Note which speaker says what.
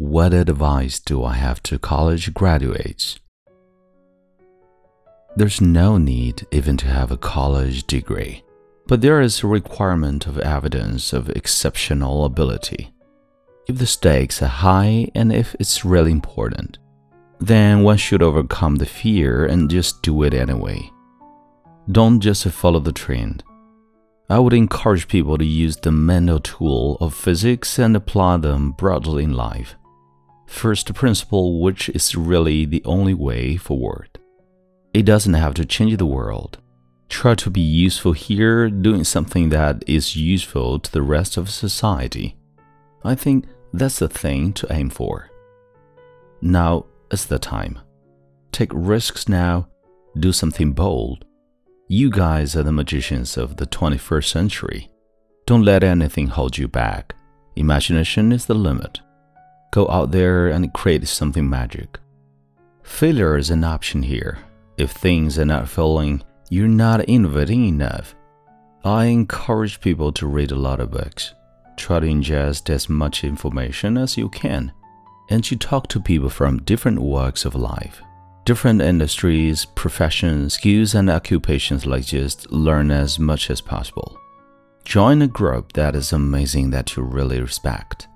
Speaker 1: What advice do I have to college graduates? There's no need even to have a college degree, but there is a requirement of evidence of exceptional ability. If the stakes are high and if it's really important, then one should overcome the fear and just do it anyway. Don't just follow the trend. I would encourage people to use the mental tool of physics and apply them broadly in life. First principle, which is really the only way forward. It doesn't have to change the world. Try to be useful here, doing something that is useful to the rest of society. I think that's the thing to aim for. Now is the time. Take risks now, do something bold. You guys are the magicians of the 21st century. Don't let anything hold you back. Imagination is the limit. Go out there and create something magic. Failure is an option here. If things are not filling, you're not innovating enough. I encourage people to read a lot of books. Try to ingest as much information as you can, and to talk to people from different walks of life, different industries, professions, skills, and occupations like just learn as much as possible. Join a group that is amazing that you really respect